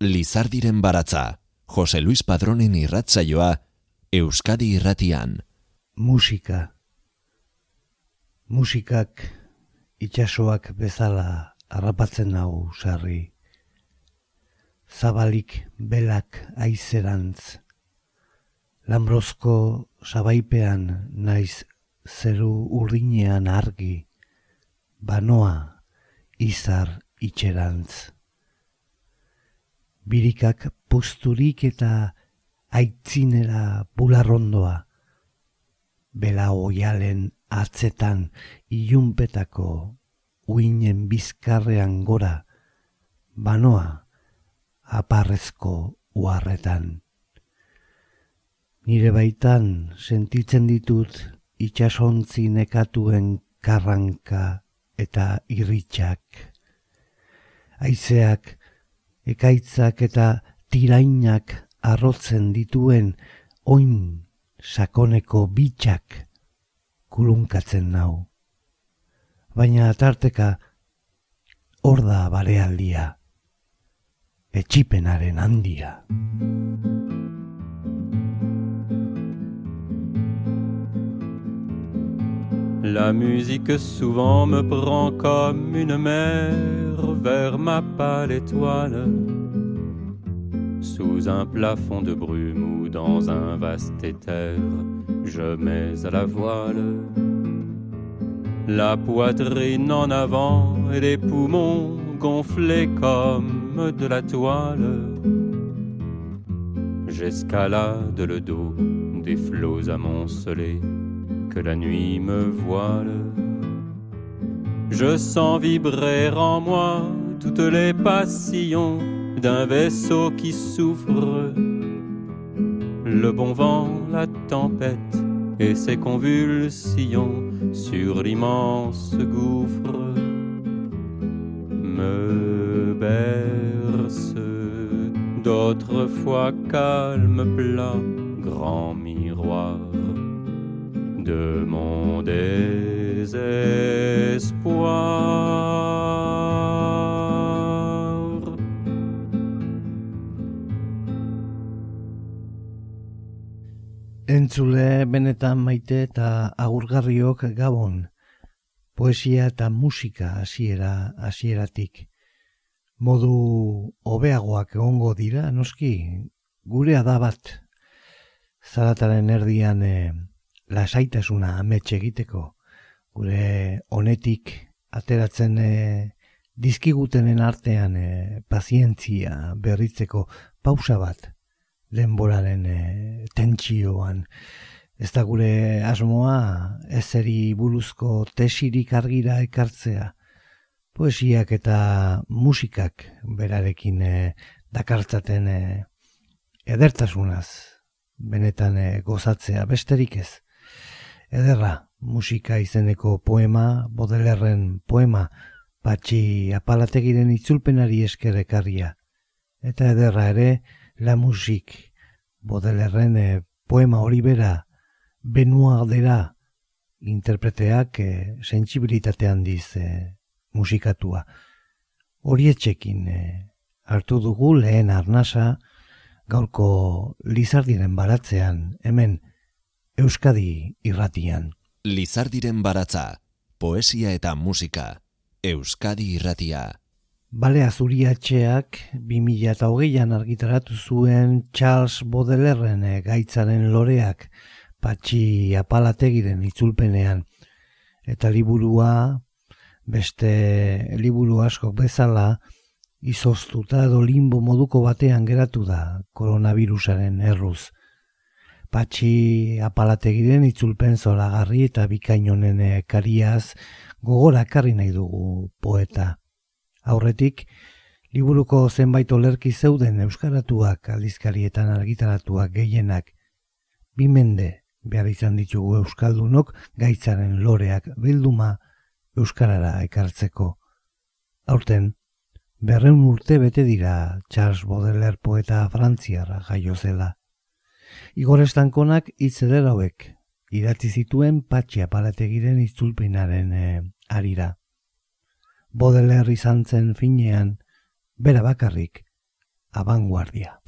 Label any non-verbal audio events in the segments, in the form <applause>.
Lizardiren baratza, Jose Luis Padronen irratzaioa, Euskadi irratian. Musika. Musikak itxasoak bezala harrapatzen nau sarri. Zabalik belak aizerantz. Lambrozko sabaipean naiz zeru urdinean argi. Banoa izar itxerantz birikak posturik eta aitzinera bularrondoa. Bela oialen atzetan ilunpetako uinen bizkarrean gora, banoa aparrezko uarretan. Nire baitan sentitzen ditut itxasontzi nekatuen karranka eta irritxak. Aizeak ekaitzak eta tirainak arrotzen dituen oin sakoneko bitxak kulunkatzen nau. Baina tarteka hor da barealdia, etxipenaren handia. La musique souvent me prend comme une mer vers ma pâle étoile. Sous un plafond de brume ou dans un vaste éther, je mets à la voile. La poitrine en avant et les poumons gonflés comme de la toile. J'escalade le dos des flots amoncelés la nuit me voile. Je sens vibrer en moi toutes les passions d'un vaisseau qui souffre. Le bon vent, la tempête et ses convulsions sur l'immense gouffre me bercent. D'autres fois calme, plat, grand miroir de mon désespoir. Entzule benetan maite eta agurgarriok gabon. Poesia eta musika hasiera hasieratik. Modu hobeagoak egongo dira, noski, gurea da bat. Zarataren erdian eh, lasaitasuna amets egiteko gure honetik ateratzen e, dizkigutenen artean e, pazientzia berritzeko pausa bat denboraren e, tentsioan. Ez da gure asmoa ezeri buruzko tesirik argira ekartzea. Poesiak eta musikak berarekin e, dakartzaten e, edertasunaz benetan e, gozatzea. Besterik ez ederra musika izeneko poema, bodelerren poema, patxi apalategiren itzulpenari eskerekarria. Eta ederra ere, la musik, bodelerren eh, poema hori bera, benua dera, interpreteak e, sensibilitate handiz e, musikatua. Horietxekin e, hartu dugu lehen arnasa, gaurko lizardiren baratzean, hemen, Euskadi irratian. Lizardiren baratza, poesia eta musika, Euskadi irratia. Bale azuriatxeak 2008an argitaratu zuen Charles Baudelairen eh, gaitzaren loreak patxi apalategiren itzulpenean. Eta liburua, beste liburu asko bezala, izoztuta edo limbo moduko batean geratu da koronavirusaren erruz patxi apalategiren itzulpen zoragarri eta bikainonen kariaz gogora karri nahi dugu poeta. Aurretik, liburuko zenbait olerki zeuden euskaratuak aldizkarietan argitaratuak gehienak, bimende behar izan ditugu euskaldunok gaitzaren loreak bilduma euskarara ekartzeko. Aurten, berreun urte bete dira Charles Baudelaire poeta frantziarra jaio zela. Igor Estankonak hitz hauek idatzi zituen patxi apalategiren itzulpinaren e, arira. Bodeler izan zen finean, bera bakarrik, abanguardia.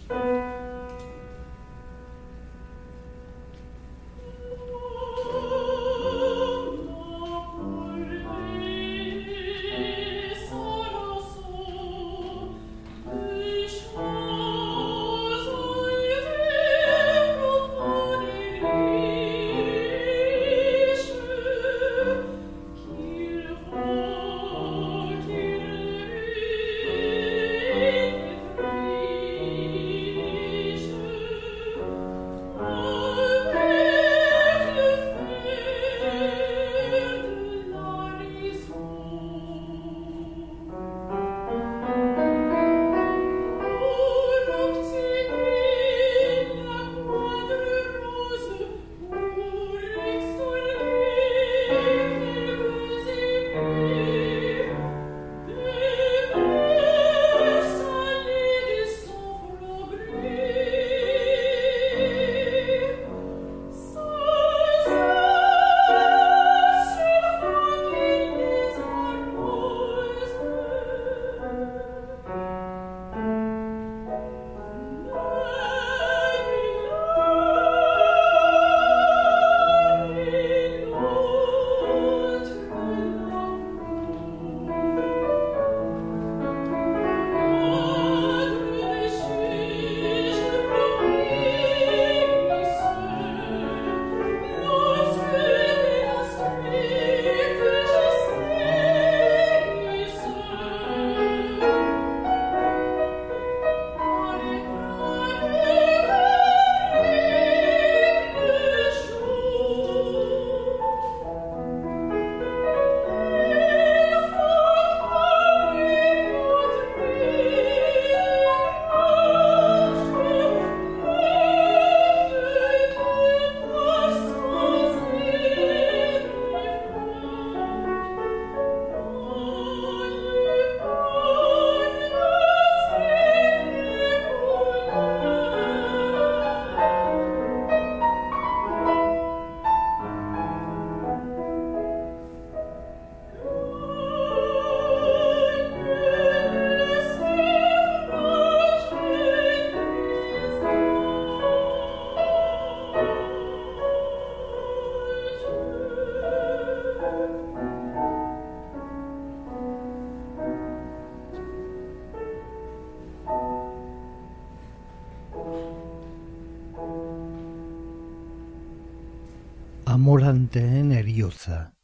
Amoranteen eriotza.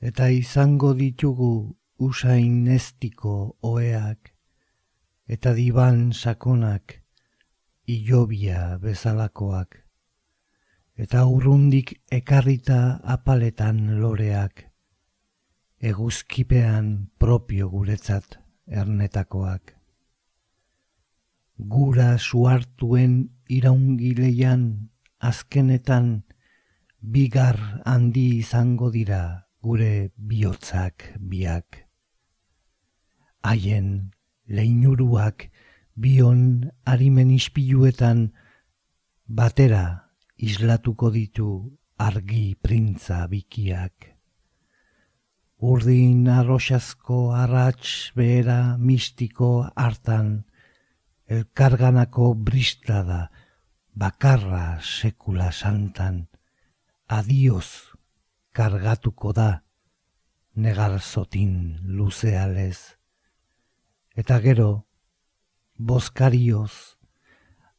Eta izango ditugu usain nestiko oeak, eta diban sakonak ilobia bezalakoak, eta urrundik ekarrita apaletan loreak, eguzkipean propio guretzat ernetakoak. Gura suartuen iraungileian azkenetan bigar handi izango dira gure bihotzak biak. Haien leinuruak bion harimen ispiluetan batera islatuko ditu argi printza bikiak. Urdin arroxazko arrats behera mistiko hartan, elkarganako bristada bakarra sekula santan, adioz kargatuko da, negar zotin luzealez. Eta gero, boskarioz,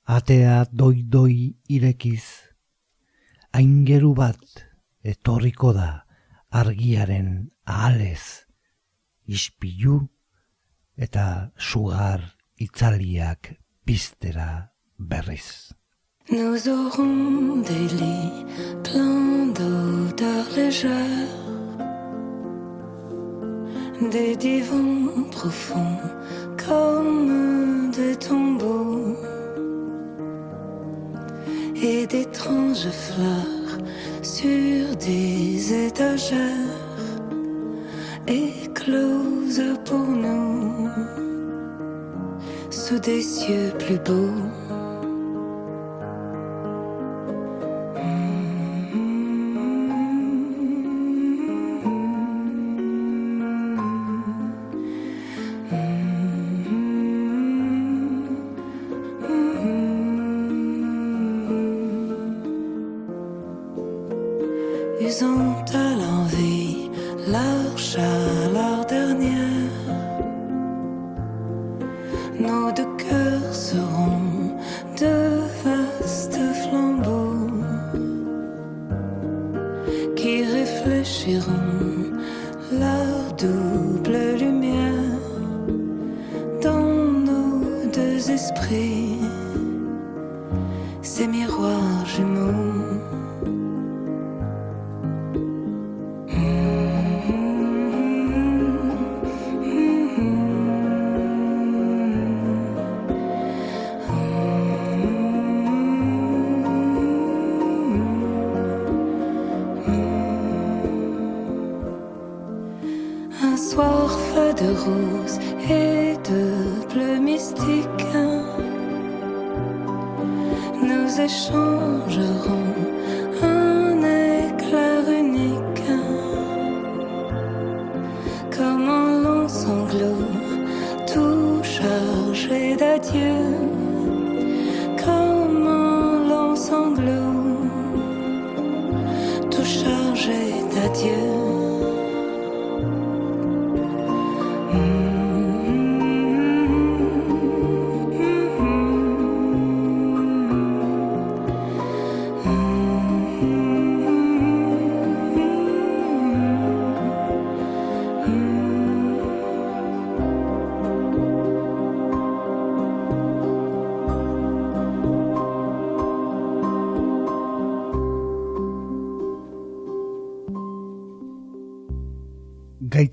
atea doi-doi irekiz, aingeru bat etorriko da argiaren ahalez, ispilu eta sugar itzaliak piztera berriz. Nous aurons des lits pleins d'odeurs légères, des divans profonds comme des tombeaux, et d'étranges fleurs sur des étagères écloses pour nous sous des cieux plus beaux.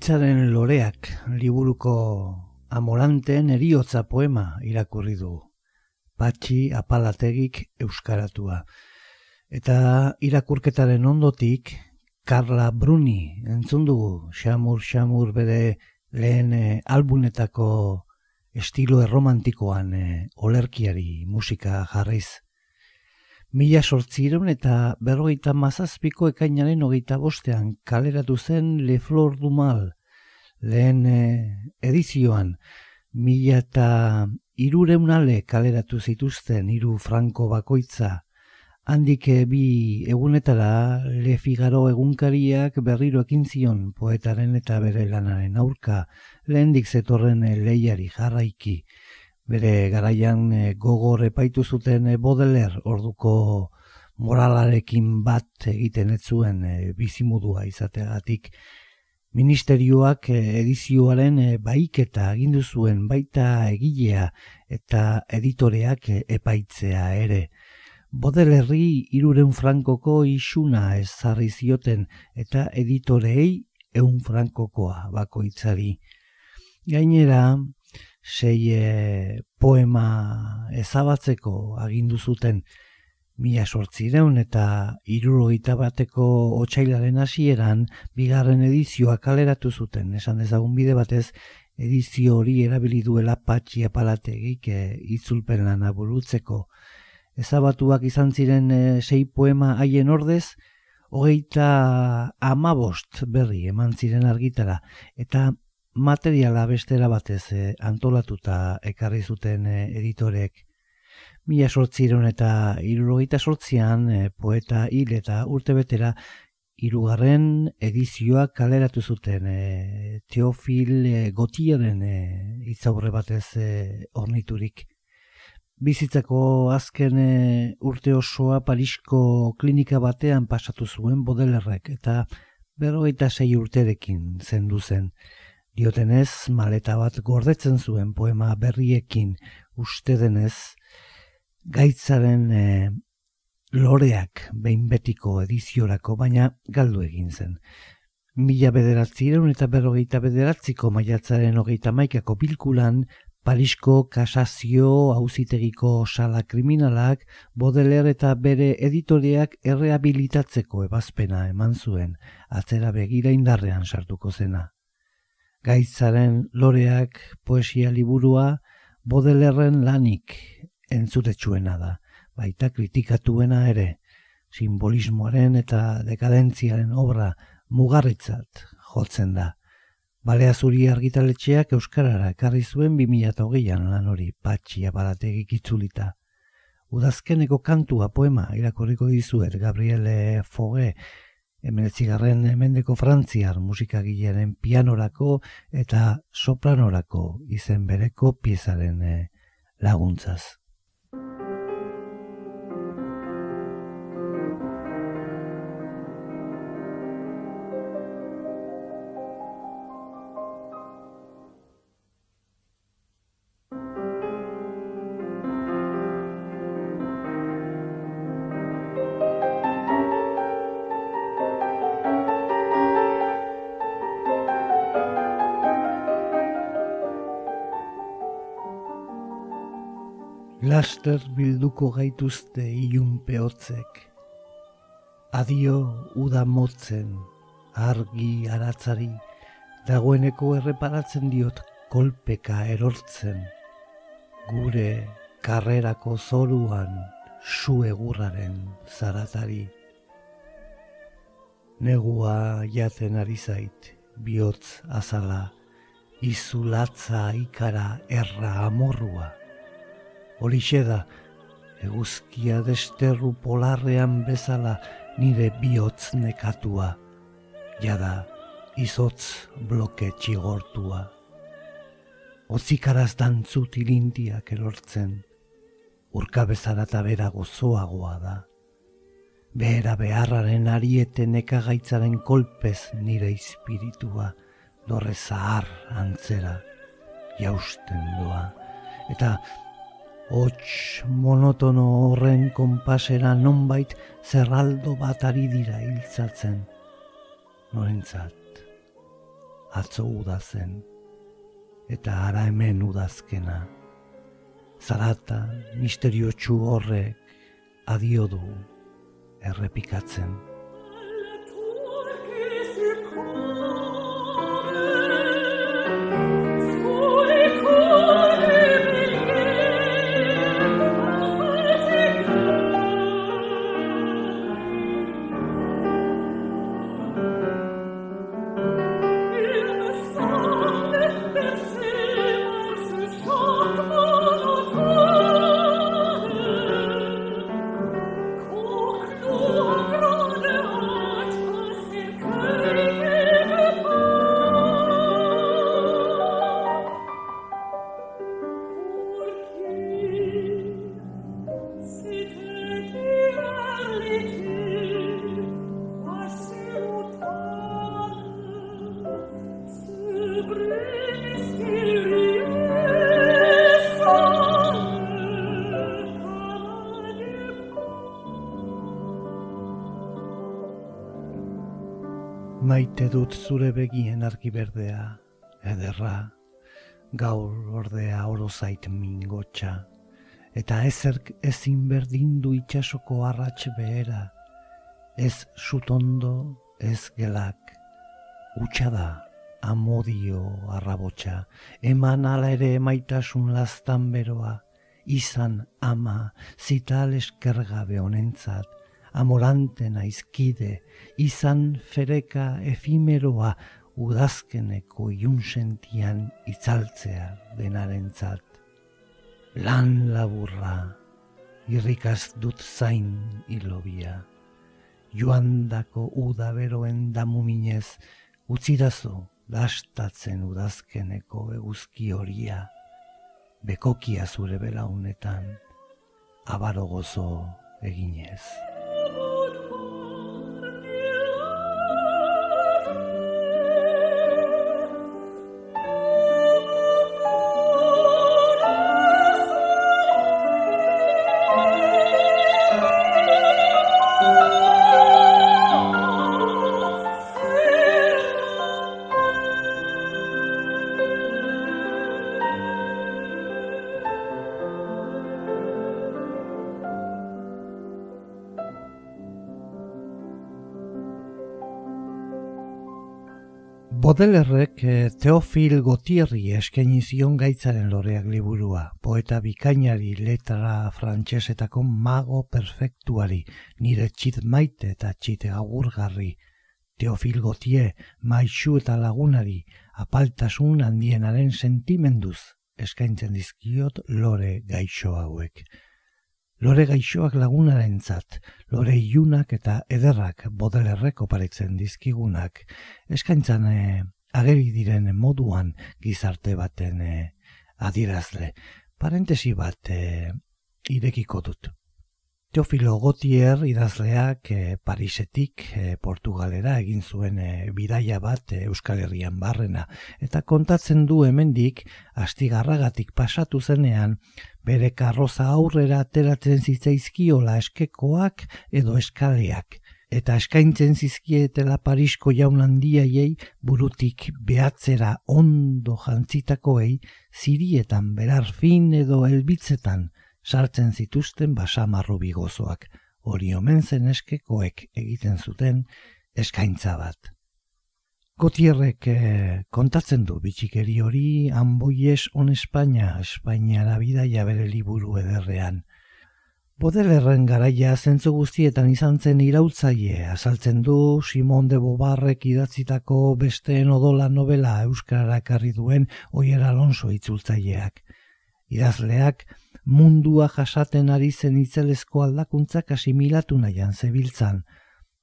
Gaitzaren loreak liburuko amoranteen eriotza poema irakurri du. Patxi apalategik euskaratua. Eta irakurketaren ondotik, Carla Bruni entzun dugu, xamur xamur bere lehen eh, albunetako estilo erromantikoan eh, olerkiari musika jarriz. Mila sortzireun eta berrogeita mazazpiko ekainaren hogeita bostean kaleratu zen Le Flor du Mal, lehen eh, edizioan, mila eta irureunale kaleratu zituzten hiru franko bakoitza, handik eh, bi egunetara Le Figaro egunkariak berriro ekin zion poetaren eta bere lanaren aurka, lehendik zetorren eh, lehiari jarraiki, bere garaian gogor epaitu zuten Baudelaire orduko moralarekin bat egiten ez zuen e, bizimudua izateagatik ministerioak e, edizioaren e, baiketa agindu zuen baita egilea eta editoreak e, epaitzea ere. Bodelerri iruren frankoko isuna ezarri zioten eta editorei eun frankokoa bakoitzari. Gainera, sei poema ezabatzeko agindu zuten mila sortzireun eta irurogeita bateko otxailaren hasieran bigarren edizioa kaleratu zuten, esan dezagun bide batez edizio hori erabili duela patxi apalategik e, itzulpen lana burutzeko. Ezabatuak izan ziren e, sei poema haien ordez, hogeita amabost berri eman ziren argitara, eta materiala bestera batez e, antolatuta ekarri zuten e, editorek. Mila sortziron eta irurogeita sortzian e, poeta hil eta urte betera irugarren edizioa kaleratu zuten e, Teofil e, Gotiaren e, itzaurre batez e, orniturik. Bizitzako azken e, urte osoa Parisko klinika batean pasatu zuen bodelerrek eta berrogeita sei urterekin zendu zen. Diotenez, maleta bat gordetzen zuen poema berriekin uste denez, gaitzaren e, loreak behin betiko ediziorako, baina galdu egin zen. Mila bederatzireun eta berrogeita bederatziko maiatzaren hogeita maikako bilkulan, Parisko kasazio hauzitegiko sala kriminalak bodeler eta bere editoreak errehabilitatzeko ebazpena eman zuen, atzera begira indarrean sartuko zena. Gaitzaren loreak poesia liburua bodelerren lanik entzutetsuena da, baita kritikatuena ere, simbolismoaren eta dekadentziaren obra mugarritzat jotzen da. Balea zuri argitaletxeak Euskarara ekarri zuen 2008an lan hori patxia barategik itzulita. Udazkeneko kantua poema irakorriko dizuet Gabriele Foge emenetzigarren emendeko frantziar musikagileren pianorako eta sopranorako izen bereko piezaren eh, laguntzaz. Laster bilduko gaituzte ilun peotzek. Adio uda motzen, argi aratzari, dagoeneko erreparatzen diot kolpeka erortzen. Gure karrerako zoruan su egurraren zaratari. Negua jaten ari zait, bihotz azala, izulatza ikara erra amorrua. Horixe da, eguzkia desterru polarrean bezala nire bihotz nekatua, jada izotz bloke txigortua. Otzikaraz dantzu tilintiak erortzen, urka bezala eta bera gozoagoa da. Behera beharraren ariete nekagaitzaren kolpez nire espiritua, dorre zahar antzera, jausten doa. Eta Hots monotono horren konpasera nonbait zerraldo bat ari dira hiltzatzen. Norentzat, atzo udazen, eta ara hemen udazkena. Zarata misteriotsu horrek adio du errepikatzen. Maite dut zure begien argi berdea, ederra, gaur ordea oro zait mingotxa, eta ezerk ezin berdin du itxasoko arratx behera, ez sutondo, ez gelak, utxa da, amodio arrabotxa, eman ala ere maitasun lastan beroa, izan ama, zital eskergabe honentzat, amorante naizkide, izan fereka efimeroa udazkeneko iunsentian itzaltzea denarentzat. Lan laburra, irrikaz dut zain ilobia, joandako udaberoen damuminez, utzirazo lastatzen udazkeneko eguzki horia, bekokia zure belaunetan, abaro gozo eginez. Bodelerrek eh, Teofil Gotierri eskaini zion gaitzaren loreak liburua, poeta bikainari letra frantsesetako mago perfektuari, nire txit maite eta txite agurgarri. Teofil Gotier, maixu eta lagunari, apaltasun handienaren sentimenduz eskaintzen dizkiot lore gaixo hauek. Lore gaixoak lagunaren zat, lore iunak eta ederrak bodelerreko paritzen dizkigunak, eskaintzan e, ageri diren moduan gizarte baten e, adierazle. Parentesi bat e, irekiko dut. Teofilo Gotier idazleak e, Parisetik e, Portugalera egin zuen e, bidaia bat Euskal Herrian barrena. Eta kontatzen du hemendik astigarragatik pasatu zenean bere karroza aurrera ateratzen zitzaizkiola eskekoak edo eskaleak. Eta eskaintzen zizkietela Parisko jaun handiaiei burutik behatzera ondo jantzitakoei zirietan berar fin edo elbitzetan sartzen zituzten basamarru bigozoak, hori omen zen eskekoek egiten zuten eskaintza bat. Gotierrek eh, kontatzen du bitxikeri hori anboies on Espainia, Espainiara bidaia bere liburu ederrean. Bodelerren garaia zentzu guztietan izan zen irautzaile, azaltzen du Simon de Bobarrek idatzitako besteen odola novela Euskarara karri duen Oier Alonso itzultzaileak. Idazleak, mundua jasaten ari zen itzelezko aldakuntzak asimilatu nahian zebiltzan.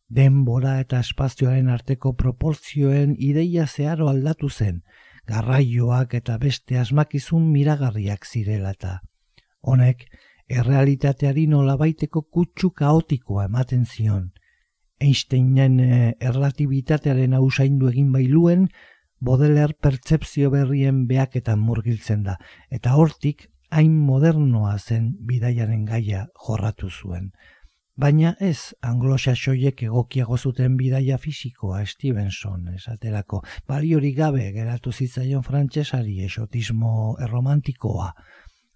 Denbora eta espazioaren arteko proportzioen ideia zeharo aldatu zen, garraioak eta beste asmakizun miragarriak zirela eta. Honek, errealitateari nolabaiteko kutsu kaotikoa ematen zion. Einsteinen eh, erlatibitatearen hausaindu egin bailuen, Bodeler pertsepzio berrien beaketan murgiltzen da, eta hortik hain modernoa zen bidaiaren gaia jorratu zuen. Baina ez anglosaxoiek egokiago zuten bidaia fisikoa Stevenson esaterako, baliori gabe geratu zitzaion frantsesari esotismo erromantikoa.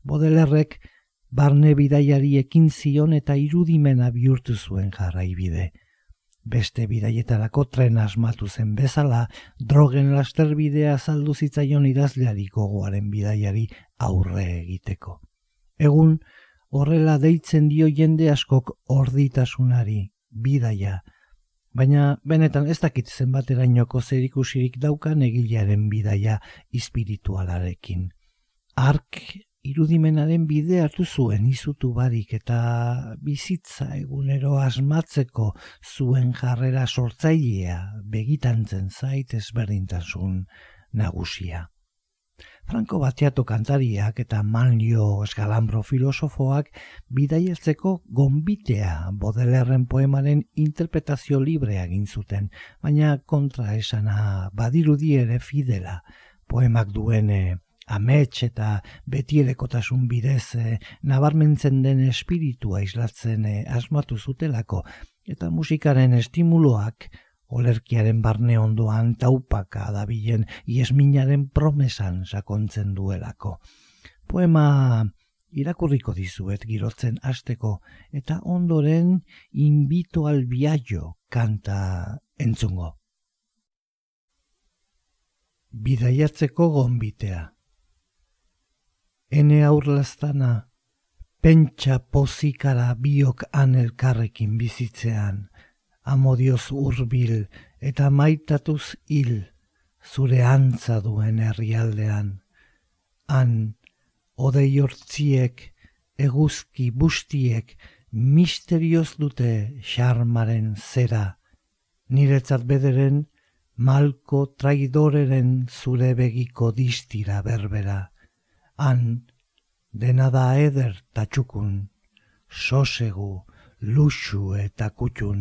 Bodelerrek barne bidaiari ekin zion eta irudimena bihurtu zuen jarraibide. Beste bidaietarako tren asmatu zen bezala, drogen lasterbidea saldu zitzaion idazleari gogoaren bidaiari aurre egiteko. Egun, horrela deitzen dio jende askok orditasunari, bidaia, baina benetan ez dakit zenbaterainoko zerikusirik daukan egilearen bidaia espiritualarekin. Ark irudimenaren bide hartu zuen izutu barik eta bizitza egunero asmatzeko zuen jarrera sortzailea begitantzen zait ezberdintasun nagusia. Franco Batiato kantariak eta Manlio Escalambro filosofoak bidaiertzeko gombitea bodelerren poemaren interpretazio librea egin zuten, baina kontra esana badirudi ere fidela. Poemak duene amets eta betierekotasun bidez e, nabarmentzen den espiritua islatzen e, asmatu zutelako. Eta musikaren estimuloak olerkiaren barne ondoan taupaka dabilen iesminaren promesan sakontzen duelako. Poema irakurriko dizuet girotzen hasteko eta ondoren invito al viaggio kanta entzungo. Bidaiatzeko gonbitea ene aurlaztana, pentsa pozikara biok anelkarrekin bizitzean, amodioz urbil eta maitatuz hil, zure antza duen herrialdean. Han, odei hortziek, eguzki bustiek, misterioz dute xarmaren zera, niretzat bederen, malko traidoreren zure begiko distira berbera han dena da eder tatxukun, sosegu, luxu eta kutxun.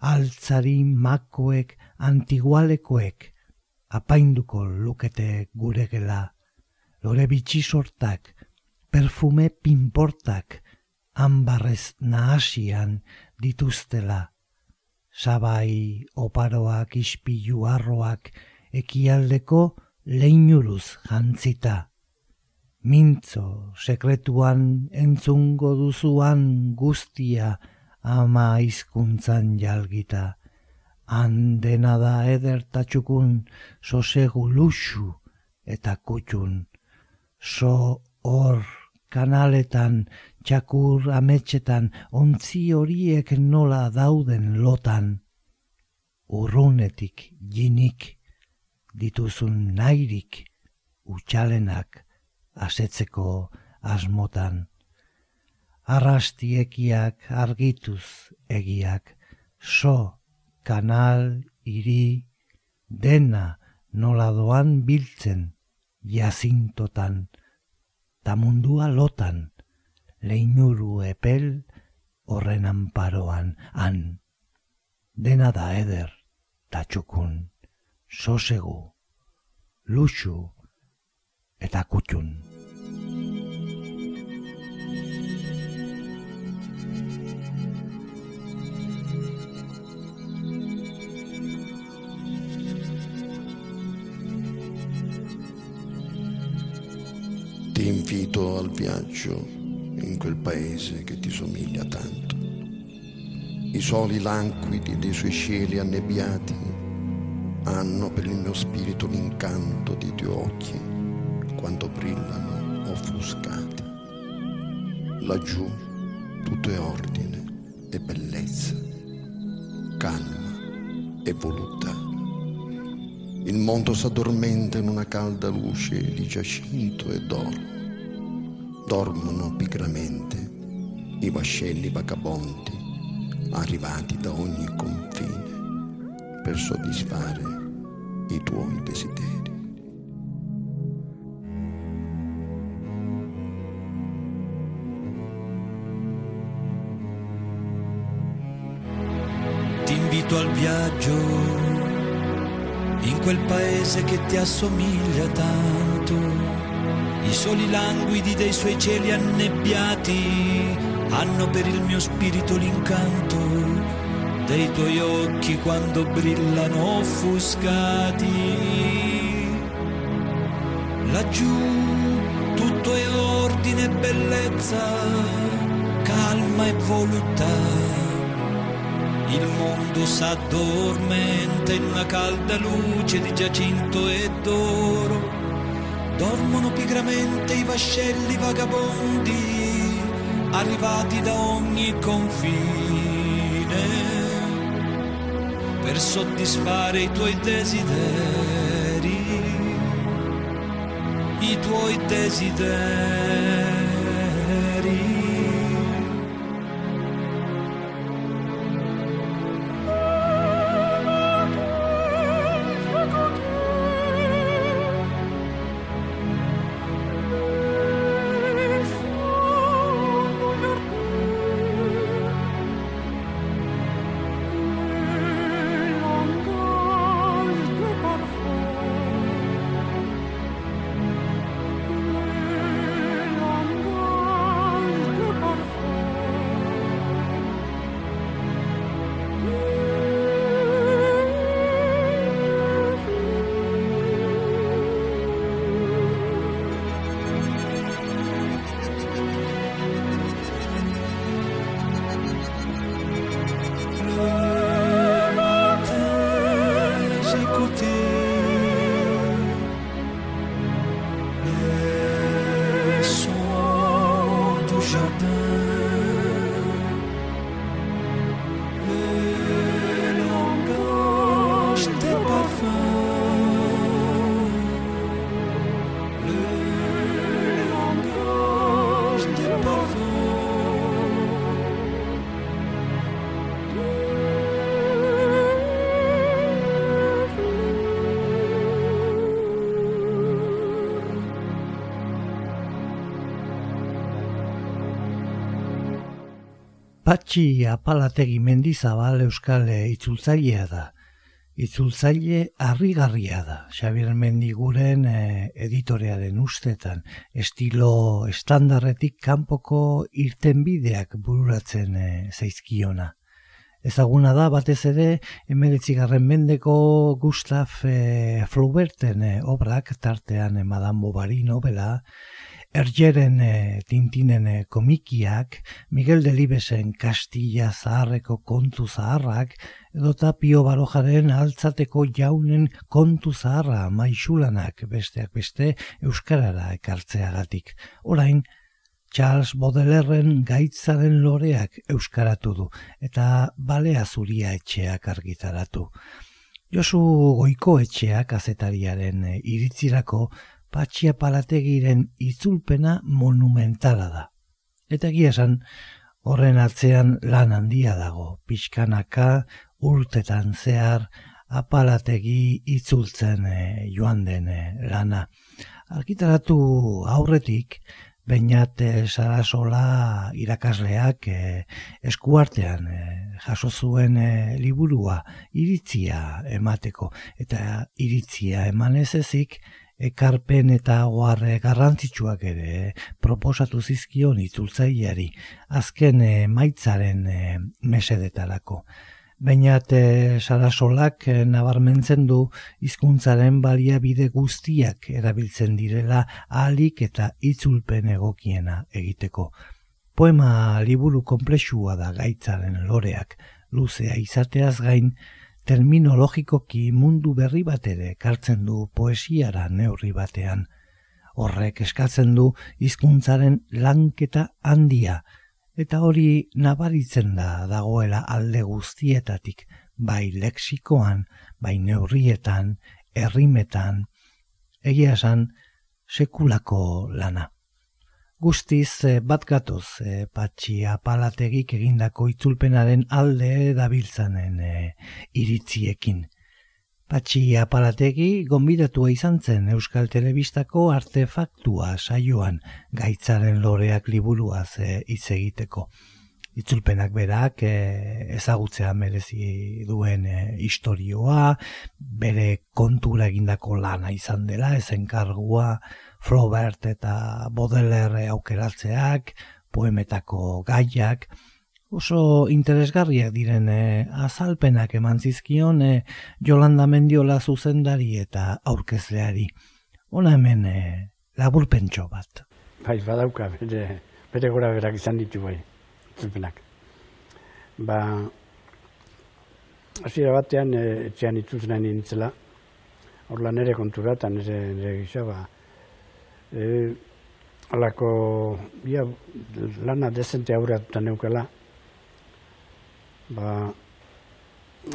Altzari makoek antigualekoek apainduko lukete gure gela, lore bitxi sortak, perfume pinportak, ambarrez nahasian dituztela. Sabai oparoak ispilu arroak ekialdeko leinuruz jantzita mintzo sekretuan entzungo duzuan guztia ama hizkuntzan jalgita. Han dena da eder tatxukun sosegu luxu eta kutxun. So hor kanaletan, txakur ametxetan, ontzi horiek nola dauden lotan. Urrunetik, jinik, dituzun nairik, utxalenak, asetzeko asmotan. Arrastiekiak argituz egiak, so, kanal, iri, dena nola doan biltzen, jazintotan, ta mundua lotan, leinuru epel horren anparoan, han, dena da eder, ta txukun, sosegu, luxu, eta kutxun. Invito al viaggio in quel paese che ti somiglia tanto. I soli languidi dei suoi cieli annebbiati hanno per il mio spirito l'incanto dei tuoi occhi quando brillano offuscati. Laggiù tutto è ordine e bellezza, calma e voluttà. Il mondo s'addormenta in una calda luce di giacinto e d'oro dormono pigramente i vascelli vagabondi arrivati da ogni confine per soddisfare i tuoi desideri. Ti invito al viaggio in quel paese che ti assomiglia tanto i soli languidi dei suoi cieli annebbiati hanno per il mio spirito l'incanto dei tuoi occhi quando brillano offuscati. Laggiù tutto è ordine e bellezza, calma e voluttà. Il mondo s'addormenta in una calda luce di giacinto e d'oro dormono pigramente i vascelli vagabondi arrivati da ogni confine per soddisfare i tuoi desideri, i tuoi desideri. Patxi apalategi mendizabal euskal itzultzailea da. Itzultzaile harrigarria da. Xabier Mendiguren e, editorearen ustetan. Estilo estandarretik kanpoko irtenbideak bururatzen e, zaizkiona. Ezaguna da batez ere emeretzigarren mendeko Gustav e, Flauberten e, obrak tartean e, Madame Bovary novela Ergeren e, tintinen e, komikiak, Miguel Delibesen Kastilla zaharreko kontu zaharrak, edota Pio Barojaren altzateko jaunen kontu zaharra maixulanak besteak beste Euskarara ekartzeagatik. Orain, Charles Baudelairen gaitzaren loreak euskaratu du eta balea zuria etxeak argitaratu. Josu goiko etxeak azetariaren e, iritzirako patxia palategiren itzulpena monumentala da. Eta egia esan, horren atzean lan handia dago, pixkanaka, urtetan zehar, apalategi itzultzen e, joan den e, lana. Arkitaratu aurretik, Beinat Sarasola irakasleak e, eskuartean e, jaso zuen e, liburua iritzia emateko eta iritzia eman ez ezik ekarpen eta oarre garrantzitsuak ere proposatu zizkion itzultzaileari azken e, maitzaren e, mesedetarako. Bainat e, Sarasolak e, nabarmentzen du hizkuntzaren baliabide guztiak erabiltzen direla ahalik eta itzulpen egokiena egiteko. Poema liburu konplexua da gaitzaren loreak, luzea izateaz gain, terminologikoki mundu berri bat ere kartzen du poesiara neurri batean. Horrek eskatzen du hizkuntzaren lanketa handia, eta hori nabaritzen da dagoela alde guztietatik, bai leksikoan, bai neurrietan, errimetan, egia esan sekulako lana. Guztiz eh, bat gatoz e, patxi apalategik egindako itzulpenaren alde dabiltzanen e, iritziekin. Patxi apalategi gonbidatua izan zen Euskal Telebistako artefaktua saioan gaitzaren loreak liburuaz e, hitz egiteko. Itzulpenak berak e, ezagutzea merezi duen e, istorioa, bere kontura egindako lana izan dela, ezen kargua, Flaubert eta Baudelaire aukeratzeak, poemetako gaiak, oso interesgarriak diren e, azalpenak eman zizkion e, Jolanda Mendiola zuzendari eta aurkezleari. Ona hemen e, laburpentso bat. Bai, badauka, bere, bere gora berak izan ditu bai, zuzenak. Ba, hasiera batean, e, etxean itzuzen nahi nintzela, horla nere kontura eta nere, nere gisa, ba, e, alako, bia, lana dezente aurreatuta neukela, ba,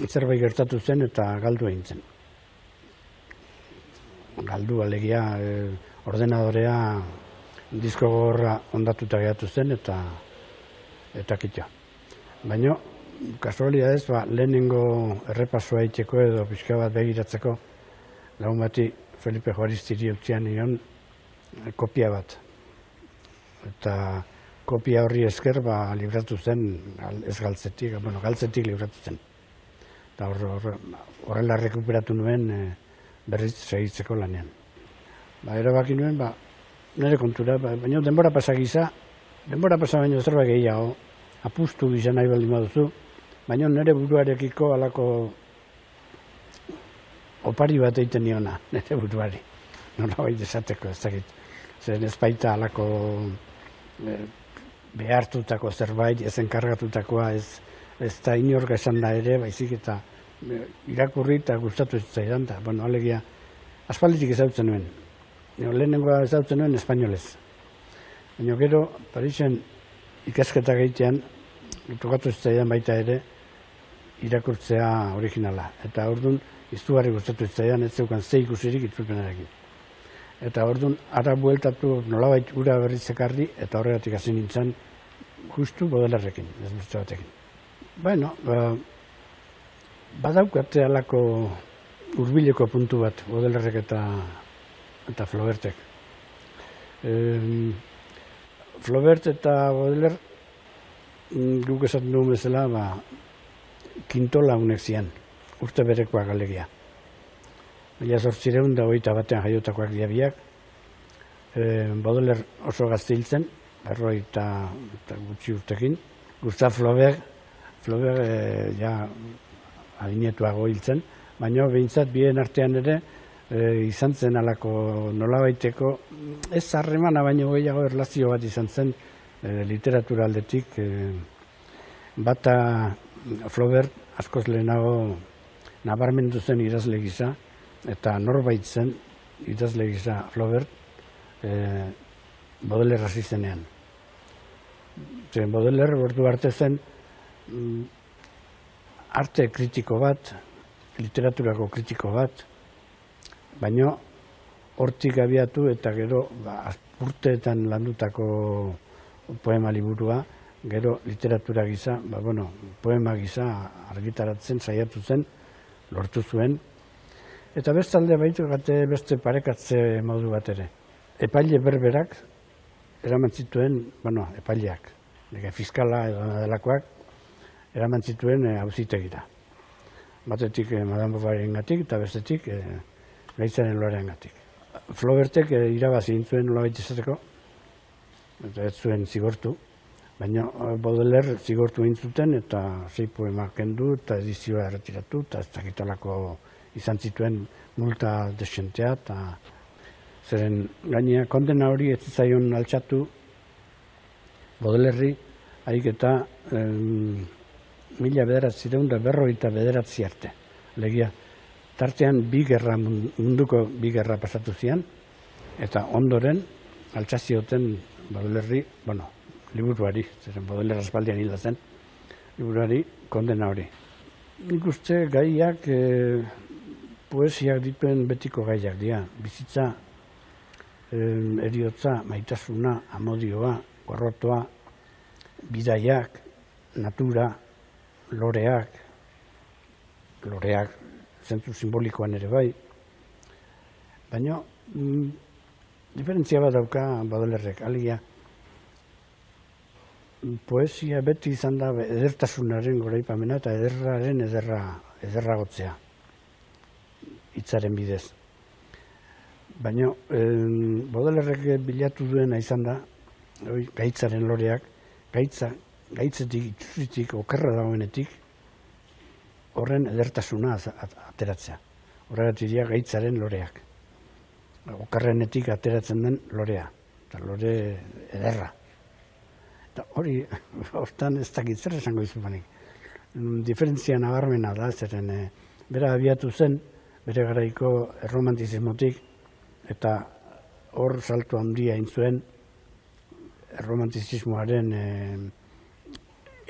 zerbait gertatu zen eta galdu egin zen. Galdu alegia e, ordenadorea disko gorra ondatuta gehatu zen eta eta kitxa. Baina, kasualidadez, ba, lehenengo errepasoa itxeko edo pixka bat begiratzeko, lagun bati Felipe Juaristiri utzian nion kopia bat. Eta kopia horri esker ba, libratu zen ez galtzetik, bueno, galtzetik libratu zen. Eta horrela rekuperatu nuen e, berriz segitzeko lanean. Ba, erabaki nuen, ba, nire kontura, ba, baina denbora pasagiza, denbora pasa baino zerbait gehiago, apustu gisa nahi baldin baduzu, baina nire buruarekiko alako opari bat egiten niona, <laughs> nire buruari. Nola baita esateko ez dakit. Zer ez baita alako eh, behartutako zerbait, ez enkargatutakoa, ez, ez da inorga esan da ere, baizik eta e, irakurri eta gustatu ez zaidan, da, bueno, alegia, aspalditik ezautzen nuen. Lehenengoa ezautzen nuen espainolez. Baina gero, Parisen ikasketa gehitean, tokatu ez zaidan baita ere, irakurtzea originala. Eta orduan, izugarri gustatu zaidan, ez zeukan zei ikusirik itzulpenarekin. Eta orduan, ara bueltatu nolabait ura berritzekarri, eta horregatik hasi nintzen, justu bodelarrekin, ez beste batekin. Bueno, ba, badaukate alako urbileko puntu bat, bodelarrek eta, eta flobertek. E, flobert eta bodelar, mm, guk esaten dugu bezala, ba, kintola unek zian, urte berekoa galegia. Mila sortzireun da hogeita batean jaiotakoak diabiak. E, Baudelaire oso gazte hiltzen, berroi eta, gutxi urtekin. Gustav Flaubert, Flaubert e, ja adinetuago hiltzen, baina behintzat bien artean ere e, izan zen alako nolabaiteko, ez harremana baino gehiago erlazio bat izan zen e, literatura aldetik. E, bata Flaubert askoz lehenago nabarmendu zen idazle gisa, eta norbait zen idazle gisa Flaubert e, Baudelaire hasi zenean. Zer, Baudelaire bortu arte zen mm, arte kritiko bat, literaturako kritiko bat, baino hortik abiatu eta gero ba, urteetan landutako poema liburua, gero literatura gisa, ba, bueno, poema gisa argitaratzen saiatu zen, lortu zuen, eta bestalde baitu gate beste parekatze modu bat ere. Epaile berberak, eraman zituen, bueno, epaileak, nire fiskala edo delakoak, eraman zituen e, auzitegira. Batetik e, Madame gatik, eta bestetik e, gaitzaren lorean gatik. Flobertek e, irabazi intzuen nola izateko, eta ez zuen zigortu, baina Baudelaire zigortu intzuten eta zei poema kendu eta edizioa erretiratu eta ez dakitalako izan zituen multa desentea eta zeren gainea kondena hori ez zaion altxatu Baudelaire haik eta mila bederatzi da berroita bederatzi arte. Legia, tartean bi gerra munduko bi gerra pasatu zian, eta ondoren, altsazioten Baulerri, bueno, liburuari, zeren Bauler aspaldian hil zen, liburuari kondena hori. Nik uste gaiak, e, poesiak dituen betiko gaiak dira. Bizitza, e, eriotza, maitasuna, amodioa, gorrotoa, bidaiak, natura, loreak, loreak zentzu simbolikoan ere bai, baina mm, diferentzia bat dauka badolerrek, aligia poesia beti izan da edertasunaren goraipamena eta ederraren ederra, ederra gotzea hitzaren bidez. Baina badolerrek bilatu duena izan da, oi, gaitzaren loreak, gaitza gaitzetik, itzuzitik, okerra dagoenetik, horren edertasuna ateratzea. Horregatik dira gaitzaren loreak. Okerrenetik ateratzen den lorea. Eta lore ederra. Eta hori, <laughs> hortan ez dakit zer esango izu banik. Mm, diferentzia nabarmena da, zeren e, bera abiatu zen, bere garaiko erromantizismotik, eta hor salto handia intzuen erromantizismoaren e,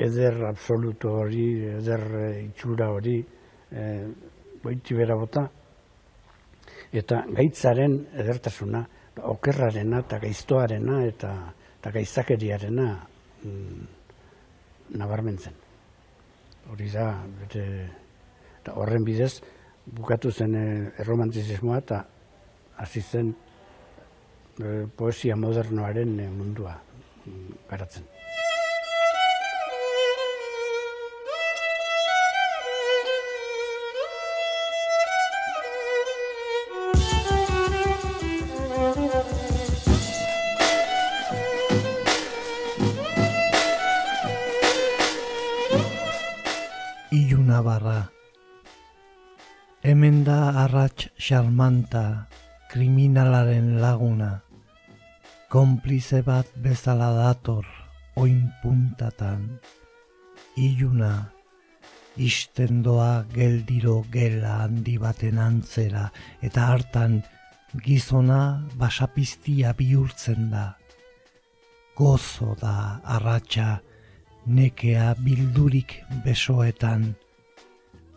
eder absoluto hori, eder eh, itxura hori, e, goiti bera bota, eta gaitzaren edertasuna, okerrarena eta gaiztoarena eta, eta gaitzakeriarena mm, nabarmentzen. Hori da, bete, eta horren bidez, bukatu zen e, erromantizismoa eta hasi zen poesia modernoaren mundua mm, garatzen. Navarra. Hemen da arratx xarmanta, kriminalaren laguna. Konplize bat bezala dator, oin puntatan. Iluna, istendoa geldiro gela handi baten antzera, eta hartan gizona basapiztia bihurtzen da. Gozo da arratxa, nekea bildurik besoetan,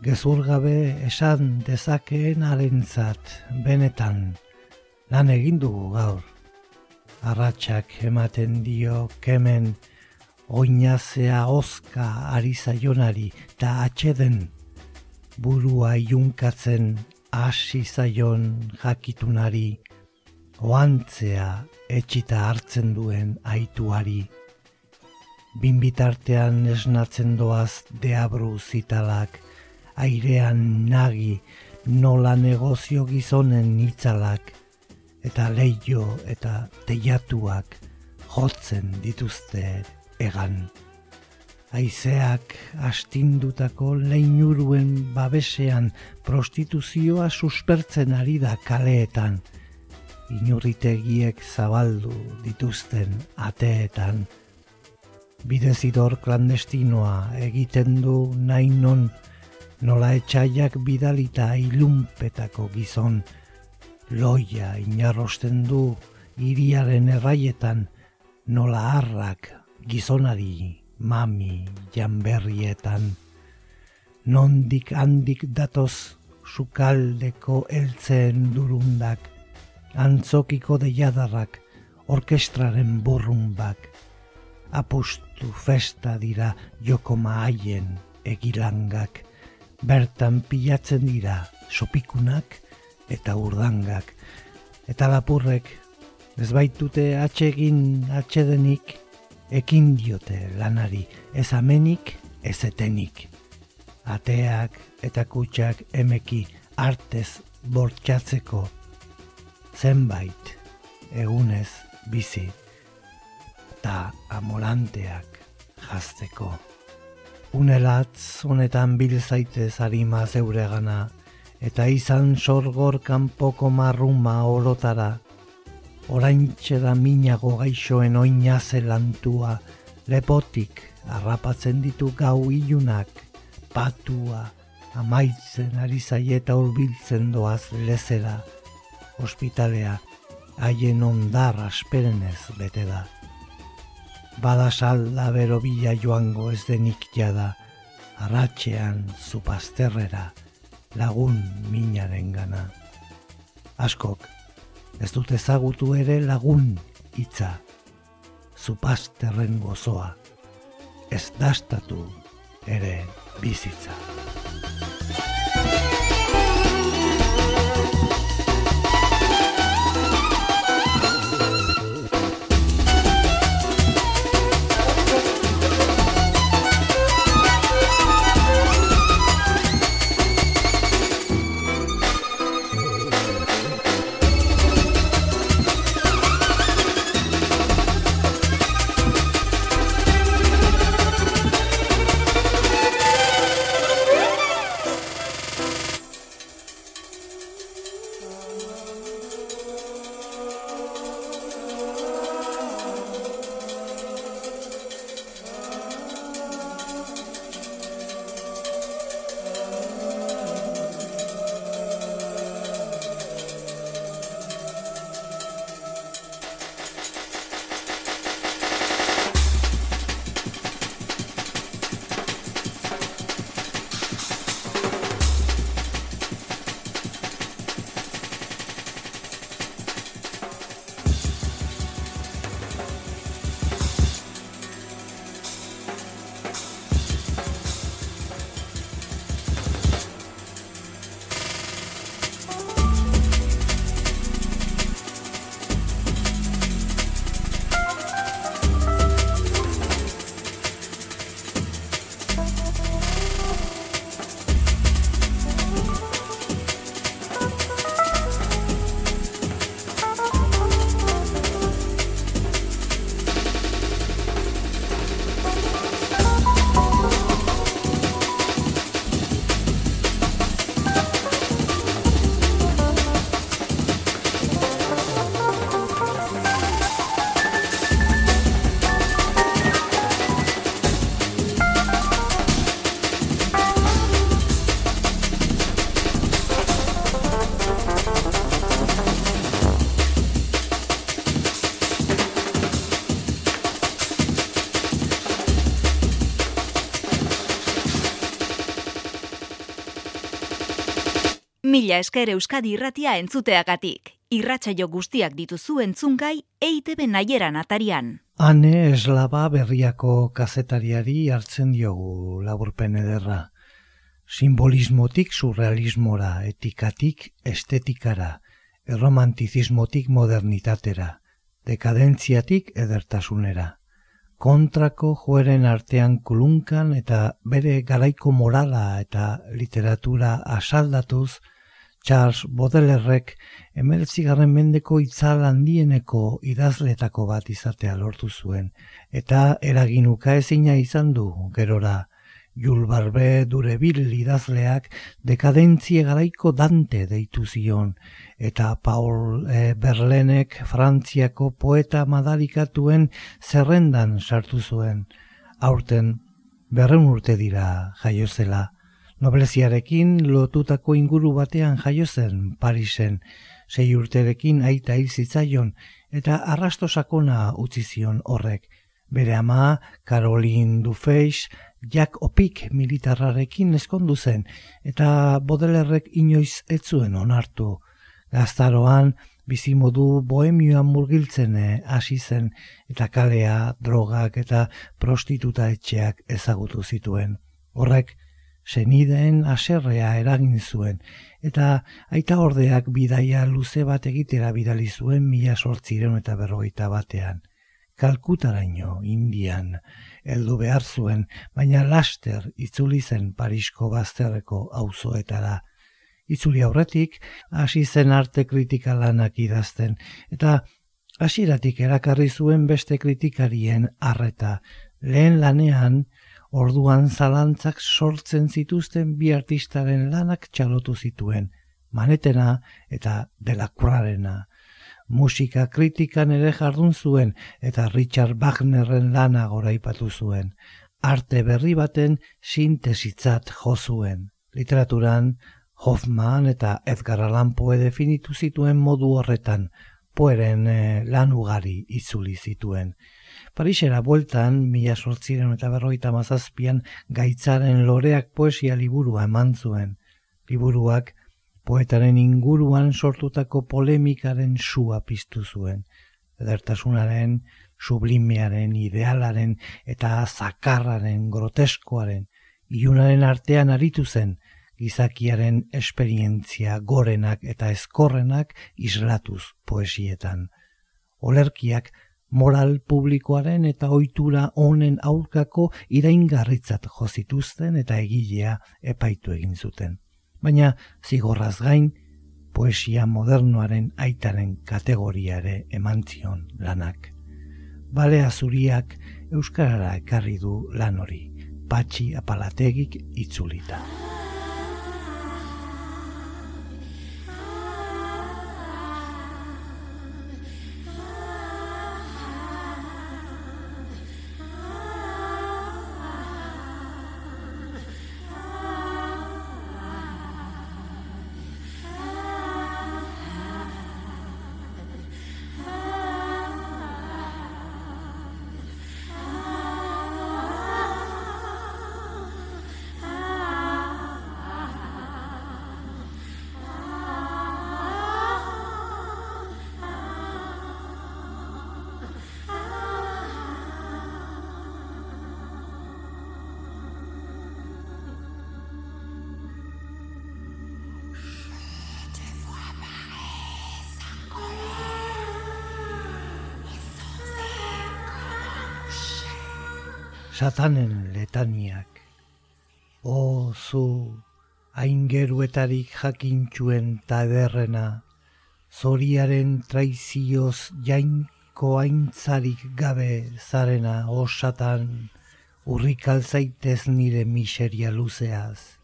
gezur gabe esan dezakeen arentzat benetan lan egin dugu gaur. Arratxak ematen dio kemen oinazea oska ari zaionari eta atxeden burua iunkatzen hasi zaion jakitunari oantzea etxita hartzen duen aituari. Binbitartean esnatzen doaz deabru zitalak, airean nagi nola negozio gizonen itzalak eta leio eta teiatuak jotzen dituzte egan. Aizeak astindutako leinuruen babesean prostituzioa suspertzen ari da kaleetan, inurritegiek zabaldu dituzten ateetan. Bidezidor klandestinoa egiten du nahi non nola etxaiak bidalita ilunpetako gizon, loia inarrosten du iriaren erraietan, nola harrak gizonari mami janberrietan. Nondik handik datoz sukaldeko eltzen durundak, antzokiko deiadarrak orkestraren burrumbak, apustu festa dira joko maaien egilangak, bertan pilatzen dira sopikunak eta urdangak, eta lapurrek ez baitute atxegin atxedenik ekin diote lanari ez amenik ez etenik. Ateak eta kutsak emeki artez bortxatzeko zenbait egunez bizi eta amolanteak jazteko. Unelatz honetan bil zaitez harima zeuregana eta izan sorgor kanpoko marruma orotara oraintxe da minago gaixoen oina zelantua lepotik arrapatzen ditu gau ilunak patua amaitzen ari zaieta urbiltzen doaz lezera ospitalea haien ondar asperenez bete da. Bada salda bero bila joango ez denik jada, arratxean zupazterrera lagun minaren gana. Askok, ez dut ezagutu ere lagun hitza, zupazterren gozoa, ez dastatu ere bizitza. Mila esker Euskadi irratia entzuteagatik. Irratsaio guztiak dituzu entzungai EITB naieran atarian. Hane eslaba berriako kazetariari hartzen diogu laburpen ederra. Simbolismotik surrealismora, etikatik estetikara, erromantizismotik modernitatera, dekadentziatik edertasunera. Kontrako joeren artean kulunkan eta bere garaiko morala eta literatura asaldatuz, Charles Baudelaireek emeretzigarren mendeko itzal handieneko idazletako bat izatea lortu zuen, eta eraginuka ezina izan du gerora. Jul Barbe durebil idazleak dekadentzie garaiko dante deitu zion, eta Paul e, Berlenek Frantziako poeta madarikatuen zerrendan sartu zuen. Aurten, berren urte dira jaiozela. Nobleziarekin lotutako inguru batean jaio zen Parisen, sei urterekin aita hil zitzaion eta arrasto sakona utzi zion horrek. Bere ama, Caroline Dufeix, jak opik militarrarekin eskondu zen eta bodelerrek inoiz etzuen onartu. Gaztaroan, bizimodu bohemioan murgiltzen eh, hasi zen eta kalea, drogak eta prostituta etxeak ezagutu zituen. Horrek, senideen aserrea eragin zuen, eta aita ordeak bidaia luze bat egitera bidali zuen mila sortziren eta berrogeita batean. Kalkutaraino, Indian, heldu behar zuen, baina laster itzuli zen Parisko bazterreko auzoetara itzuli aurretik, hasi zen arte kritika lanak idazten, eta hasieratik erakarri zuen beste kritikarien harreta. Lehen lanean, orduan zalantzak sortzen zituzten bi artistaren lanak txalotu zituen, manetena eta delakurarena. Musika kritikan ere jardun zuen eta Richard Wagnerren lana goraipatu zuen. Arte berri baten sintesitzat jo zuen. Literaturan Hoffman eta Edgar Allan Poe definitu zituen modu horretan, poeren eh, lan ugari itzuli zituen. Parisera bueltan, mila sortziren eta berroita mazazpian, gaitzaren loreak poesia liburua eman zuen. Liburuak poetaren inguruan sortutako polemikaren sua piztu zuen. Edertasunaren, sublimearen, idealaren eta zakarraren, groteskoaren, iunaren artean aritu zen, gizakiaren esperientzia gorenak eta ezkorrenak islatuz poesietan. Olerkiak moral publikoaren eta ohitura honen aurkako iraingarritzat jozituzten eta egilea epaitu egin zuten. Baina zigorraz gain, poesia modernoaren aitaren kategoriare emantzion lanak. Balea zuriak Euskarara ekarri du lan hori, patxi apalategik itzulita. Satanen letaniak. O zu, aingeruetarik jakintxuen taberrena, zoriaren traizioz jainko aintzarik gabe zarena osatan, urrikal zaitez nire miseria luzeaz.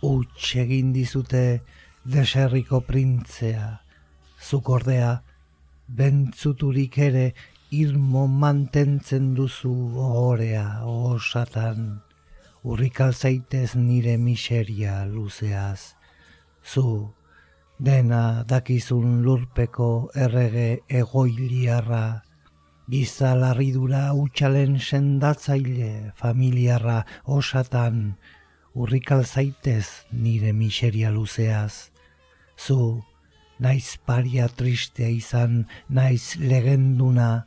Uts egin dizute deserriko printzea, zukordea, bentzuturik ere irmo mantentzen duzu ohorea osatan, urrikal zaitez nire miseria luzeaz, zu, dena dakizun lurpeko errege egoiliarra, giza larridura utxalen sendatzaile familiarra osatan, urrikal zaitez nire miseria luzeaz, zu, naiz paria tristea izan, naiz legenduna,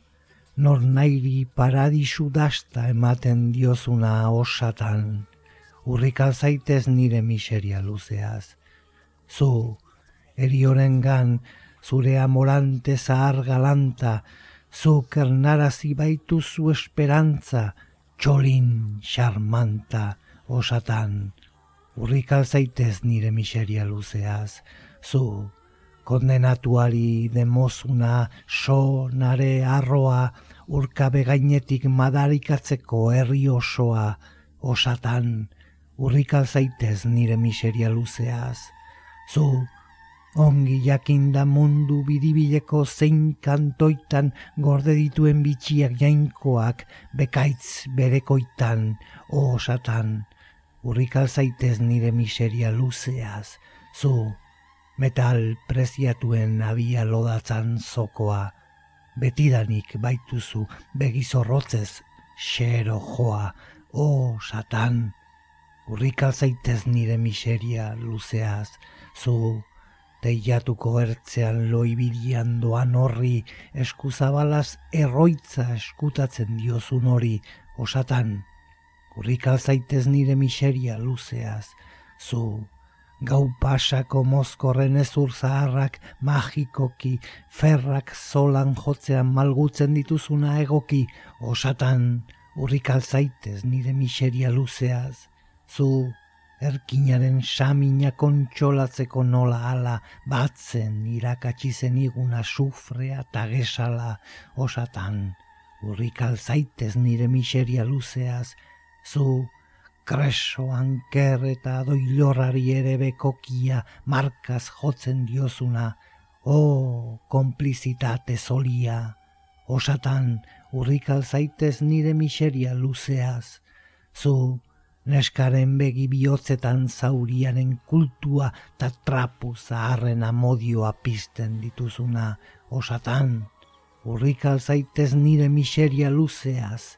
nor nairi paradisu dasta ematen diozuna osatan, urrikal zaitez nire miseria luzeaz. Zu, erioren gan, zure amorante zahar galanta, zu kernarazi baitu zu esperantza, txolin charmanta osatan, urrikal zaitez nire miseria luzeaz. Zu, kondenatuari demozuna, so, nare, arroa, urka begainetik madarikatzeko herri osoa, osatan, urrikal zaitez nire miseria luzeaz. Zu, ongi jakinda mundu bidibileko zein kantoitan gorde dituen bitxiak jainkoak bekaitz berekoitan, osatan, urrikal zaitez nire miseria luzeaz. Zu, metal preziatuen abia lodatzan zokoa, betidanik baituzu begizorrotzez xero joa, o oh, satan, urrikal zaitez nire miseria luzeaz, zu teiatuko ertzean loibidian doan horri eskuzabalaz erroitza eskutatzen diozun hori. Osatan, kurrikal zaitez nire miseria luzeaz, zu gau pasako mozkorren ezur zaharrak magikoki ferrak zolan jotzean malgutzen dituzuna egoki. Osatan urrikal zaitez nire miseria luzeaz, zu erkinaren samina kontxolatzeko nola ala batzen irakatsi zen iguna sufrea eta gesala. Osatan. Urrikal zaitez nire miseria luzeaz, zu kreso anker eta doilorari ere bekokia markaz jotzen diozuna, o oh, komplizitate zolia, osatan urrikal zaitez nire miseria luzeaz, zu neskaren begi bihotzetan zauriaren kultua ta trapu zaharren amodioa pizten dituzuna. Osatan, urrikal zaitez nire miseria luzeaz,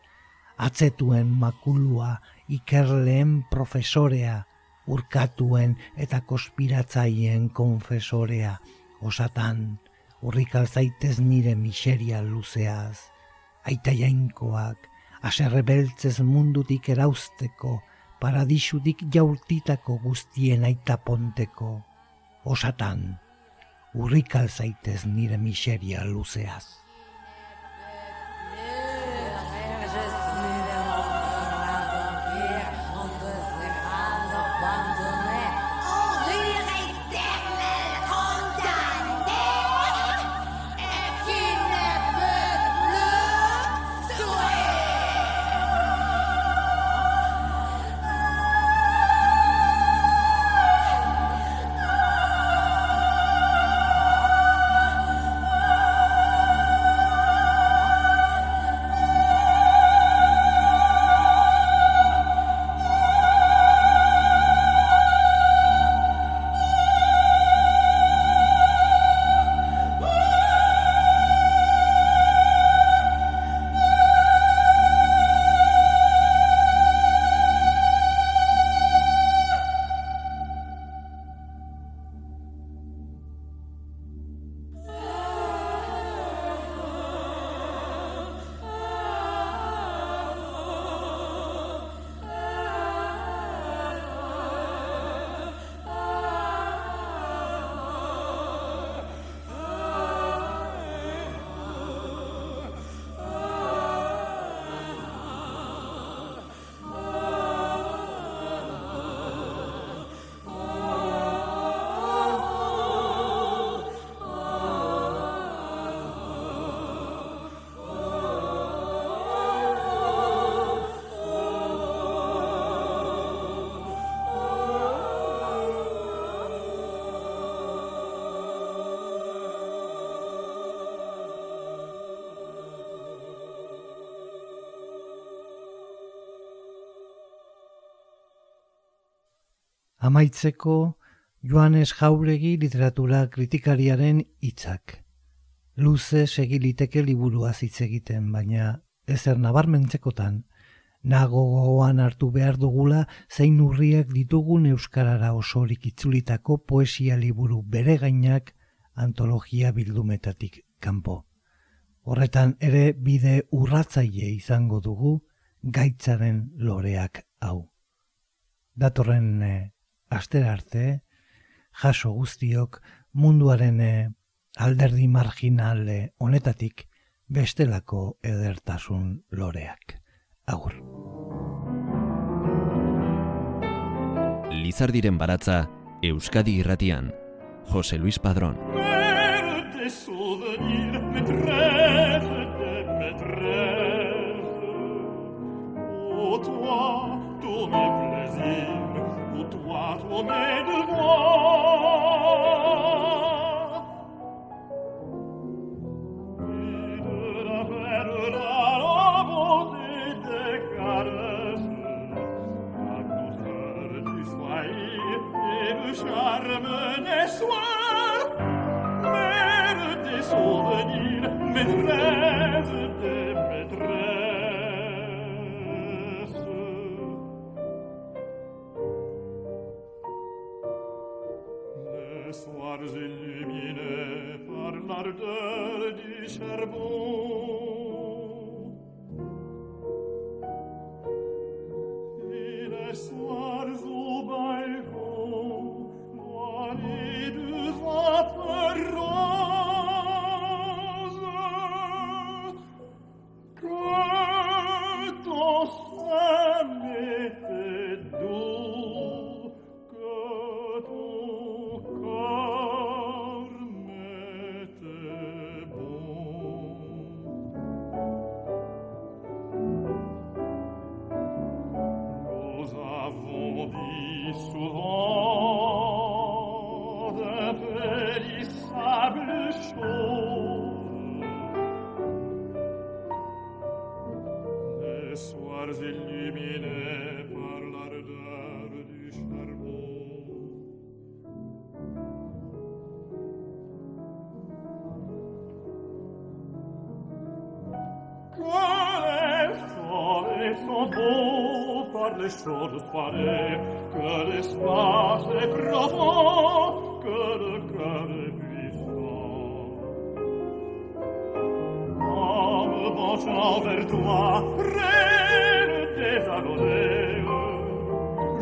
atzetuen makulua ikerleen profesorea, urkatuen eta konspiratzaien konfesorea, osatan, urrikal zaitez nire miseria luzeaz, aita jainkoak, aserre beltzez mundutik erauzteko, paradisudik jaurtitako guztien aita ponteko, osatan, urrikal zaitez nire miseria luzeaz. Amaitzeko Joanes Jauregi literatura kritikariaren hitzak. Luze segiliteke liburua hitz egiten, baina ezer nabarmentzekotan, nago gogoan hartu behar dugula zein urriak ditugun euskarara osorik itzulitako poesia liburu bere gainak antologia bildumetatik kanpo. Horretan ere bide urratzaile izango dugu gaitzaren loreak hau. Datorren eh, astera arte, jaso guztiok munduaren eh, alderdi marginale honetatik bestelako edertasun loreak. Agur. Lizardiren baratza, Euskadi irratian, Jose Luis Padrón. come verbum s'en beau par les chaudes soirées, que l'espace est profond, que le cœur est puissant. En me penchant vers toi, reine des abonnés,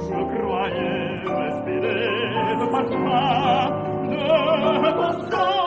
je croyais respirer le parfum de ton sang.